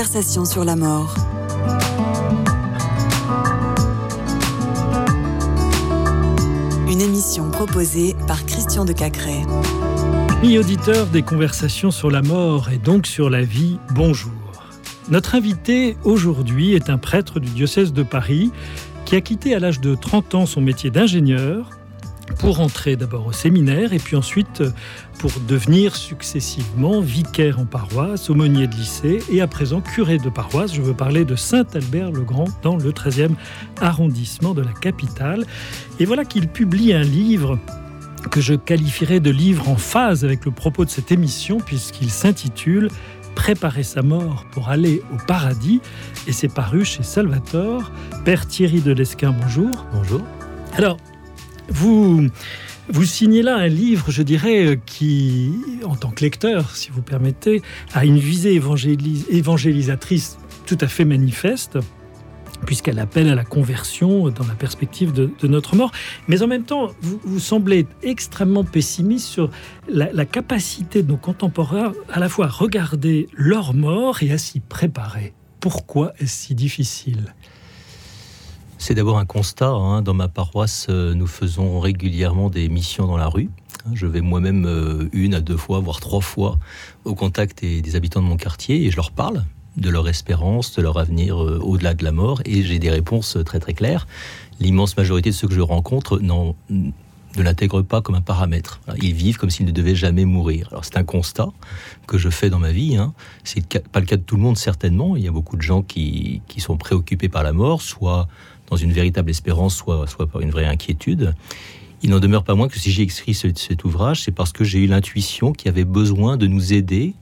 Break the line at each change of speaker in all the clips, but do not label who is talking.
conversations sur la mort. Une émission proposée par Christian de Cacré.
Amis auditeurs des conversations sur la mort et donc sur la vie, bonjour. Notre invité aujourd'hui est un prêtre du diocèse de Paris qui a quitté à l'âge de 30 ans son métier d'ingénieur pour entrer d'abord au séminaire et puis ensuite pour devenir successivement vicaire en paroisse, aumônier de lycée et à présent curé de paroisse. Je veux parler de Saint-Albert-le-Grand dans le 13e arrondissement de la capitale. Et voilà qu'il publie un livre que je qualifierais de livre en phase avec le propos de cette émission puisqu'il s'intitule Préparer sa mort pour aller au paradis et c'est paru chez Salvatore. Père Thierry de Lesquin, bonjour.
Bonjour.
Alors, vous, signez là un livre, je dirais, qui, en tant que lecteur, si vous permettez, a une visée évangélisatrice tout à fait manifeste puisqu'elle appelle à la conversion dans la perspective de, notre mort. Mais en même temps, vous, semblez extrêmement pessimiste sur la, la, capacité de nos contemporains à la fois à regarder leur mort et à s'y préparer. Pourquoi est-ce si difficile?
C'est d'abord un constat. Hein. Dans ma paroisse, euh, nous faisons régulièrement des missions dans la rue. Je vais moi-même euh, une à deux fois, voire trois fois au contact des, habitants de mon quartier et je leur parle de leur espérance, de leur avenir euh, au-delà de la mort et j'ai des réponses très très claires. L'immense majorité de ceux que je rencontre ne l'intègrent pas comme un paramètre. Ils vivent comme s'ils ne devaient jamais mourir. Alors c'est un constat que je fais dans ma vie. Hein. C'est pas le cas de tout le monde certainement. Il y a beaucoup de gens qui, qui sont préoccupés par la mort, soit dans une véritable espérance, soit, soit par une vraie inquiétude. Il n'en demeure pas moins que si j'ai écrit cet ouvrage, c'est parce que j'ai eu l'intuition qu'il y avait besoin de nous aider,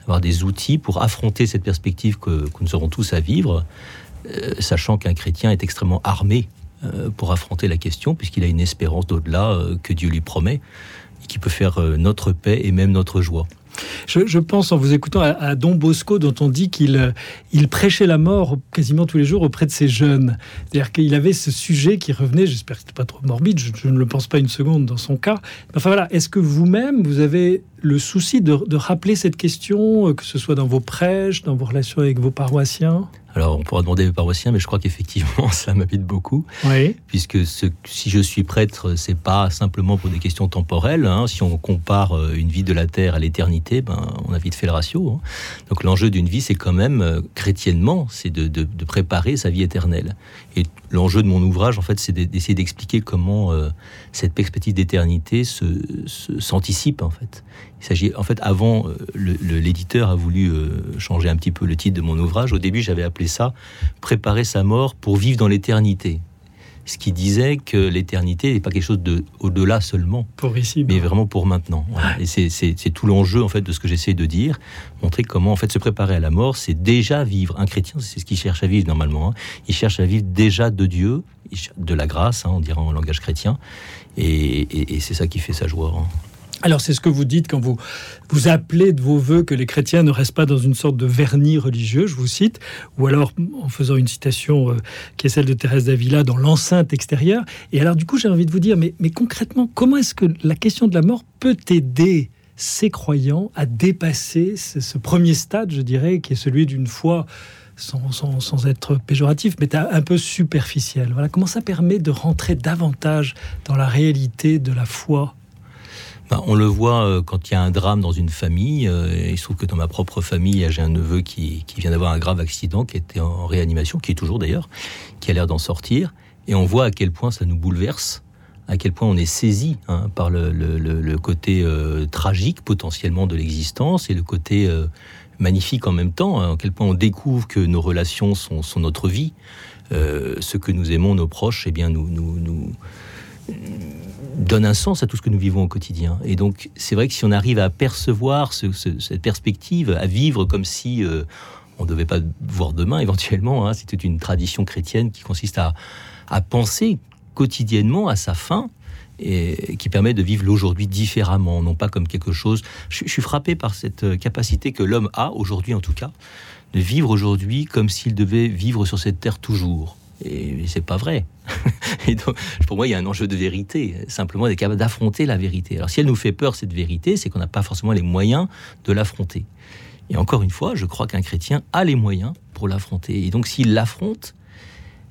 d'avoir des outils pour affronter cette perspective que, nous aurons tous à vivre, euh, sachant qu'un chrétien est extrêmement armé euh, pour affronter la question, puisqu'il a une espérance d'au-delà euh, que Dieu lui promet, et qui peut faire notre paix et même notre joie.
Je, pense, en vous écoutant, à, Don Bosco, dont on dit qu'il euh, il prêchait la mort quasiment tous les jours auprès de ses jeunes. C'est-à-dire qu'il avait ce sujet qui revenait, j'espère que ce pas trop morbide, je, ne le pense pas une seconde dans son cas. enfin voilà, est-ce que vous-même, vous avez le souci de, rappeler cette question, euh, que ce soit dans vos prêches, dans vos relations avec vos paroissiens?
Alors, on pourra demander aux paroissiens, mais je crois qu'effectivement, ça m'habite beaucoup.
Oui.
Puisque si je suis prêtre, c'est pas simplement pour des questions temporelles. Hein. Si on compare euh, une vie de la terre à l'éternité, ben, on a vite fait le ratio. Hein. Donc, l'enjeu d'une vie, c'est quand même, euh, chrétiennement, c'est de, préparer sa vie éternelle. Et l'enjeu de mon ouvrage, en fait, c'est d'essayer d'expliquer comment euh, cette perspective d'éternité s'anticipe, en fait. Il s'agit, en fait, avant, l'éditeur a voulu changer un petit peu le titre de mon ouvrage. Au début, j'avais appelé ça préparer sa mort pour vivre dans l'éternité. Ce qui disait que l'éternité n'est pas quelque chose de au-delà seulement,
pour ici,
mais vraiment pour maintenant. Et c'est tout l'enjeu en fait de ce que j'essaie de dire, montrer comment en fait se préparer à la mort, c'est déjà vivre. Un chrétien, c'est ce qu'il cherche à vivre normalement. Hein. Il cherche à vivre déjà de Dieu, de la grâce, hein, on dirait en langage chrétien, et, et c'est ça qui fait sa joie. Hein.
Alors c'est ce que vous dites quand vous vous appelez de vos voeux que les chrétiens ne restent pas dans une sorte de vernis religieux, je vous cite, ou alors en faisant une citation euh, qui est celle de Thérèse d'Avila dans l'enceinte extérieure. Et alors du coup j'ai envie de vous dire, mais, mais concrètement, comment est-ce que la question de la mort peut aider ces croyants à dépasser ce, premier stade, je dirais, qui est celui d'une foi sans, sans, sans, être péjoratif, mais un peu superficielle? Voilà, comment ça permet de rentrer davantage dans la réalité de la foi
bah, on le voit euh, quand il y a un drame dans une famille. Euh, il se trouve que dans ma propre famille, j'ai un neveu qui, vient d'avoir un grave accident, qui était en réanimation, qui est toujours d'ailleurs, qui a l'air d'en sortir. Et on voit à quel point ça nous bouleverse, à quel point on est saisi hein, par le, côté euh, tragique potentiellement de l'existence et le côté magnifique en même temps, hein, à quel point on découvre que nos relations sont, notre vie. ce que nous aimons, nos proches, eh bien, nous, nous, nous donne un sens à tout ce que nous vivons au quotidien. Et donc, c'est vrai que si on arrive à percevoir cette perspective, à vivre comme si euh, on ne devait pas voir demain, éventuellement, hein, c'est une tradition chrétienne qui consiste à, penser quotidiennement à sa fin, et qui permet de vivre l'aujourd'hui différemment, non pas comme quelque chose. Je, je suis frappé par cette capacité que l'homme a, aujourd'hui en tout cas, de vivre aujourd'hui comme s'il devait vivre sur cette terre toujours. Et c'est pas vrai. Et donc, pour moi, il y a un enjeu de vérité. Simplement, d'être capable d'affronter la vérité. Alors, si elle nous fait peur, cette vérité, c'est qu'on n'a pas forcément les moyens de l'affronter. Et encore une fois, je crois qu'un chrétien a les moyens pour l'affronter. Et donc s'il l'affronte,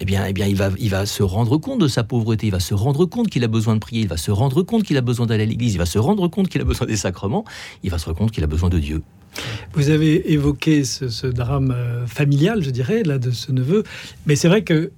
eh bien, eh bien il, va, il va se rendre compte de sa pauvreté, il va se rendre compte qu'il a besoin de prier, il va se rendre compte qu'il a besoin d'aller à l'église, il va se rendre compte qu'il a besoin des sacrements, il va se rendre compte qu'il a besoin de Dieu.
Vous avez évoqué ce, drame euh, familial, je dirais, là, de ce neveu, mais c'est vrai que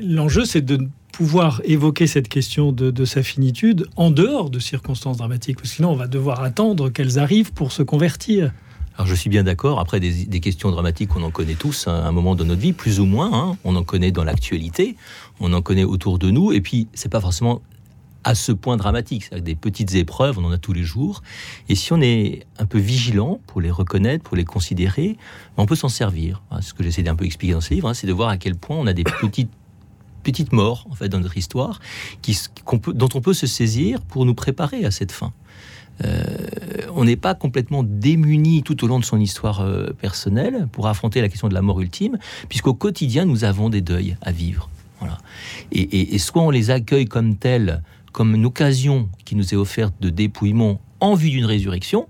l'enjeu, c'est de pouvoir évoquer cette question de, sa finitude en dehors de circonstances dramatiques, parce que sinon on va devoir attendre qu'elles arrivent pour se convertir.
Alors je suis bien d'accord, après des, questions dramatiques, on en connaît tous à un moment de notre vie, plus ou moins, hein. on en connaît dans l'actualité, on en connaît autour de nous, et puis c'est pas forcément à ce point dramatique, c'est des petites épreuves, on en a tous les jours, et si on est un peu vigilant pour les reconnaître, pour les considérer, on peut s'en servir. Ce que j'essaie d'un peu expliquer dans ce livre, hein, c'est de voir à quel point on a des petites petites morts en fait dans notre histoire dont on peut se saisir pour nous préparer à cette fin. Euh, on n'est pas complètement démuni tout au long de son histoire euh, personnelle pour affronter la question de la mort ultime, puisqu'au quotidien, nous avons des deuils à vivre. Voilà. Et, soit on les accueille comme tels, comme une occasion qui nous est offerte de dépouillement en vue d'une résurrection,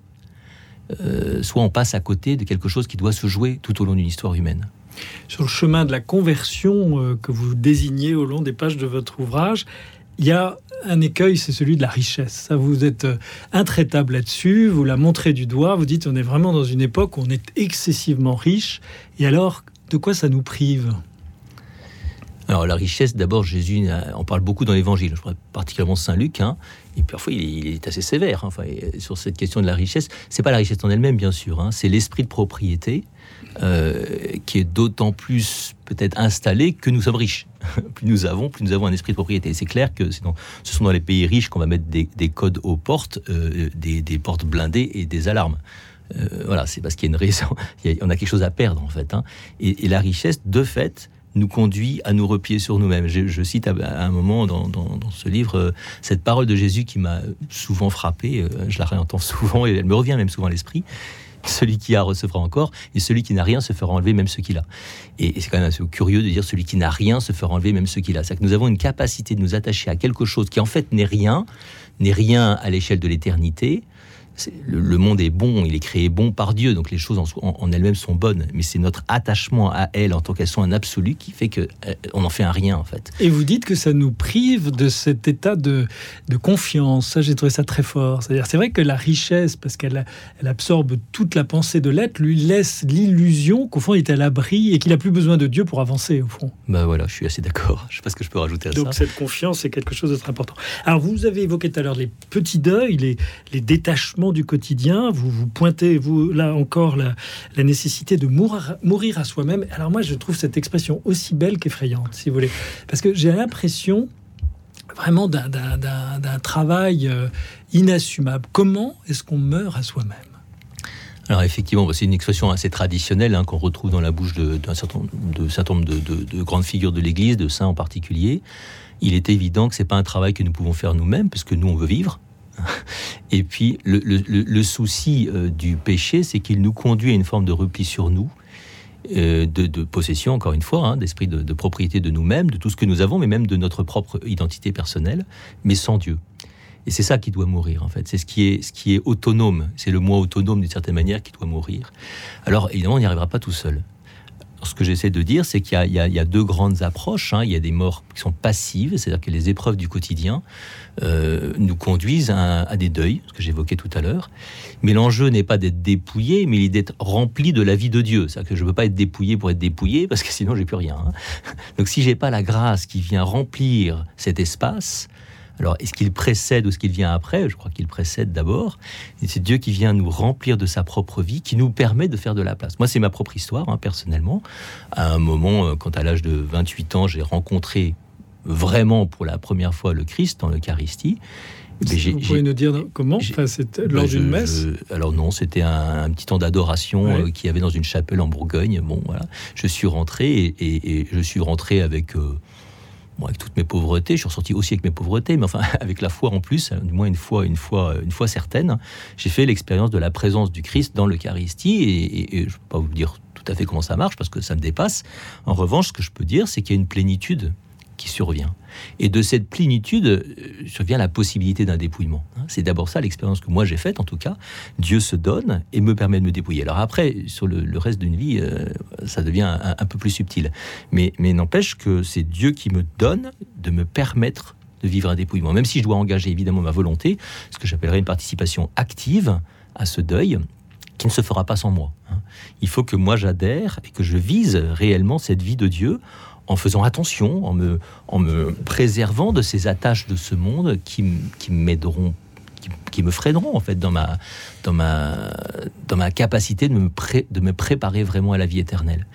euh, soit on passe à côté de quelque chose qui doit se jouer tout au long d'une histoire humaine.
Sur le chemin de la conversion que vous désignez au long des pages de votre ouvrage, il y a un écueil, c'est celui de la richesse. Ça, vous êtes euh, intraitable là-dessus, vous la montrez du doigt, vous dites on est vraiment dans une époque où on est excessivement riche. Et alors, de quoi ça nous prive?
Alors la richesse, d'abord Jésus on parle beaucoup dans l'Évangile, je crois particulièrement Saint Luc, hein, et parfois il est, assez sévère. Hein, enfin, sur cette question de la richesse, c'est pas la richesse en elle-même bien sûr, hein, c'est l'esprit de propriété euh, qui est d'autant plus peut-être installé que nous sommes riches. plus nous avons, plus nous avons un esprit de propriété. C'est clair que ce sont dans les pays riches qu'on va mettre des, codes aux portes, euh, des, portes blindées et des alarmes. Euh, voilà, c'est parce qu'il y a une raison, on a quelque chose à perdre en fait. Hein. Et, la richesse, de fait, nous conduit à nous replier sur nous-mêmes. Je, cite à, un moment dans, ce livre cette parole de Jésus qui m'a souvent frappé, je la réentends souvent et elle me revient même souvent à l'esprit. Celui qui a recevra encore, et celui qui n'a rien se fera enlever même ce qu'il a. Et, c'est quand même assez curieux de dire celui qui n'a rien se fera enlever même ce qu'il a. C'est que nous avons une capacité de nous attacher à quelque chose qui en fait n'est rien, n'est rien à l'échelle de l'éternité, le, monde est bon, il est créé bon par Dieu, donc les choses en, elles-mêmes sont bonnes. Mais c'est notre attachement à elles en tant qu'elles sont un absolu qui fait que euh, on en fait un rien en fait.
Et vous dites que ça nous prive de cet état de, confiance. Ça, j'ai trouvé ça très fort. C'est-à-dire, c'est vrai que la richesse, parce qu'elle elle absorbe toute la pensée de l'être, lui laisse l'illusion qu'au fond il est à l'abri et qu'il n'a plus besoin de Dieu pour avancer au fond.
Ben voilà, je suis assez d'accord. Je sais pas ce que je peux rajouter à
ça. Donc cette confiance, c'est quelque chose de très important. Alors vous avez évoqué tout à l'heure les petits deuils, les, les détachements du quotidien. Vous, vous pointez, vous, là encore, la, nécessité de mourir, à soi-même. Alors moi, je trouve cette expression aussi belle qu'effrayante, si vous voulez. Parce que j'ai l'impression vraiment d'un travail euh, inassumable. Comment est-ce qu'on meurt à soi-même?
Alors effectivement, bah, c'est une expression assez traditionnelle hein, qu'on retrouve dans la bouche d'un certain, nombre de, de, grandes figures de l'Église, de saints en particulier. Il est évident que c'est pas un travail que nous pouvons faire nous-mêmes, parce que nous on veut vivre, Et puis, le, souci euh, du péché, c'est qu'il nous conduit à une forme de repli sur nous, euh, de, possession, encore une fois, hein, d'esprit de, propriété de nous-mêmes, de tout ce que nous avons, mais même de notre propre identité personnelle, mais sans Dieu. Et c'est ça qui doit mourir, en fait. C'est ce qui est, ce qui est autonome. C'est le moi autonome, d'une certaine manière, qui doit mourir. Alors, évidemment, on n'y arrivera pas tout seul ce que j'essaie de dire, c'est qu'il y, a deux grandes approches. Hein. Il y a des morts qui sont passives, c'est-à-dire que les épreuves du quotidien euh, nous conduisent à, des deuils, ce que j'évoquais tout à l'heure. Mais l'enjeu n'est pas d'être dépouillé, mais d'être rempli de la vie de Dieu. C'est-à-dire que je ne veux pas être dépouillé pour être dépouillé, parce que sinon j'ai plus rien. Hein. Donc si j'ai pas la grâce qui vient remplir cet espace, alors, est-ce qu'il précède ou est-ce qu'il vient après? Je crois qu'il précède d'abord. C'est Dieu qui vient nous remplir de sa propre vie, qui nous permet de faire de la place. Moi, c'est ma propre histoire, hein, personnellement. À un moment, euh, quand à l'âge de 28 ans, j'ai rencontré vraiment pour la première fois le Christ dans l'Eucharistie,
vous pouvez nous dire comment C'était lors ben, d'une messe?
Alors non, c'était un, petit temps d'adoration euh, qu'il y avait dans une chapelle en Bourgogne. Bon, voilà. Je suis rentré et, je suis rentré avec euh, avec toutes mes pauvretés, je suis ressorti aussi avec mes pauvretés, mais enfin avec la foi en plus, du moins une fois, une fois, une fois certaine, j'ai fait l'expérience de la présence du Christ dans l'Eucharistie, et, je ne peux pas vous dire tout à fait comment ça marche parce que ça me dépasse. En revanche, ce que je peux dire, c'est qu'il y a une plénitude qui qui survient. Et de cette plénitude euh, survient la possibilité d'un dépouillement. C'est d'abord ça l'expérience que moi j'ai faite, en tout cas. Dieu se donne et me permet de me dépouiller. Alors après, sur le, reste d'une vie, euh, ça devient un, peu plus subtil. Mais, n'empêche que c'est Dieu qui me donne de me permettre de vivre un dépouillement. Même si je dois engager évidemment ma volonté, ce que j'appellerais une participation active à ce deuil, qui ne se fera pas sans moi. Hein. Il faut que moi j'adhère et que je vise réellement cette vie de Dieu en faisant attention, en me, préservant de ces attaches de ce monde qui m'aideront qui, me freineront en fait dans ma, dans ma, dans ma capacité de me, de me préparer vraiment à la vie éternelle.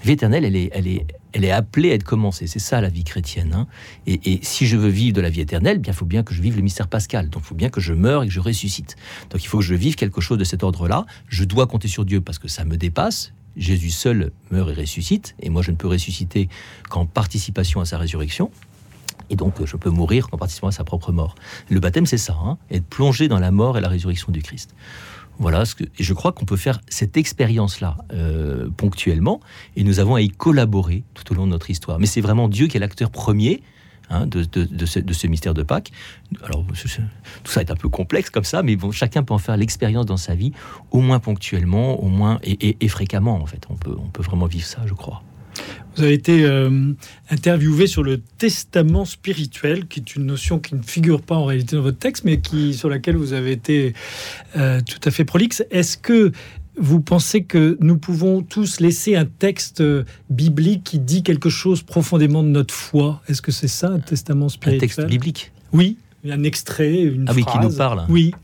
La vie éternelle, elle est, elle est, elle est appelée à être commencée. C'est ça la vie chrétienne. Hein. Et, si je veux vivre de la vie éternelle, bien, il faut bien que je vive le mystère pascal. Donc, il faut bien que je meure et que je ressuscite. Donc, il faut que je vive quelque chose de cet ordre-là. Je dois compter sur Dieu parce que ça me dépasse. Jésus seul meurt et ressuscite, et moi je ne peux ressusciter qu'en participation à sa résurrection. Et donc je peux mourir qu'en participant à sa propre mort. Le baptême, c'est ça, hein, être plongé dans la mort et la résurrection du Christ. Voilà, ce que, et je crois qu'on peut faire cette expérience-là euh, ponctuellement, et nous avons à y collaborer tout au long de notre histoire. Mais c'est vraiment Dieu qui est l'acteur premier Hein, de, ce, mystère de Pâques. Alors, tout ça est un peu complexe comme ça, mais chacun peut en faire l'expérience dans sa vie, au moins ponctuellement, au moins et, fréquemment, en fait. On peut vraiment vivre ça, je crois.
Vous avez été euh, interviewé sur le testament spirituel, qui est une notion qui ne figure pas en réalité dans votre texte, mais qui, sur laquelle vous avez été euh, tout à fait prolixe. Est-ce que vous pensez que nous pouvons tous laisser un texte euh, biblique qui dit quelque chose profondément de notre foi? Est-ce que c'est ça, un testament spirituel
Un texte biblique?
Oui, un extrait, une
ah
phrase.
oui, qui nous parle.
Oui.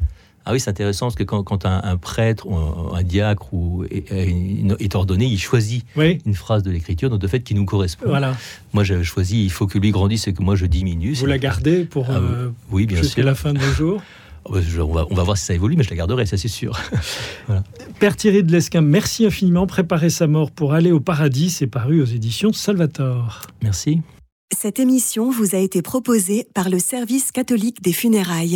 Ah oui, c'est intéressant parce que quand, un, prêtre ou un, diacre ou, est, ordonné, il choisit une phrase de l'écriture, donc de fait qui nous correspond.
Voilà.
Moi, j'ai choisi il faut que lui grandisse et que moi je diminue.
Vous la gardez pour ah euh, oui, bien jusqu'à la fin de vos jours
Oh, on va, on va, voir si ça évolue, mais je la garderai, ça c'est sûr.
Père Thierry de Lesquin, merci infiniment. Préparer sa mort pour aller au paradis, c'est paru aux éditions Salvator.
Merci.
Cette émission vous a été proposée par le Service catholique des funérailles.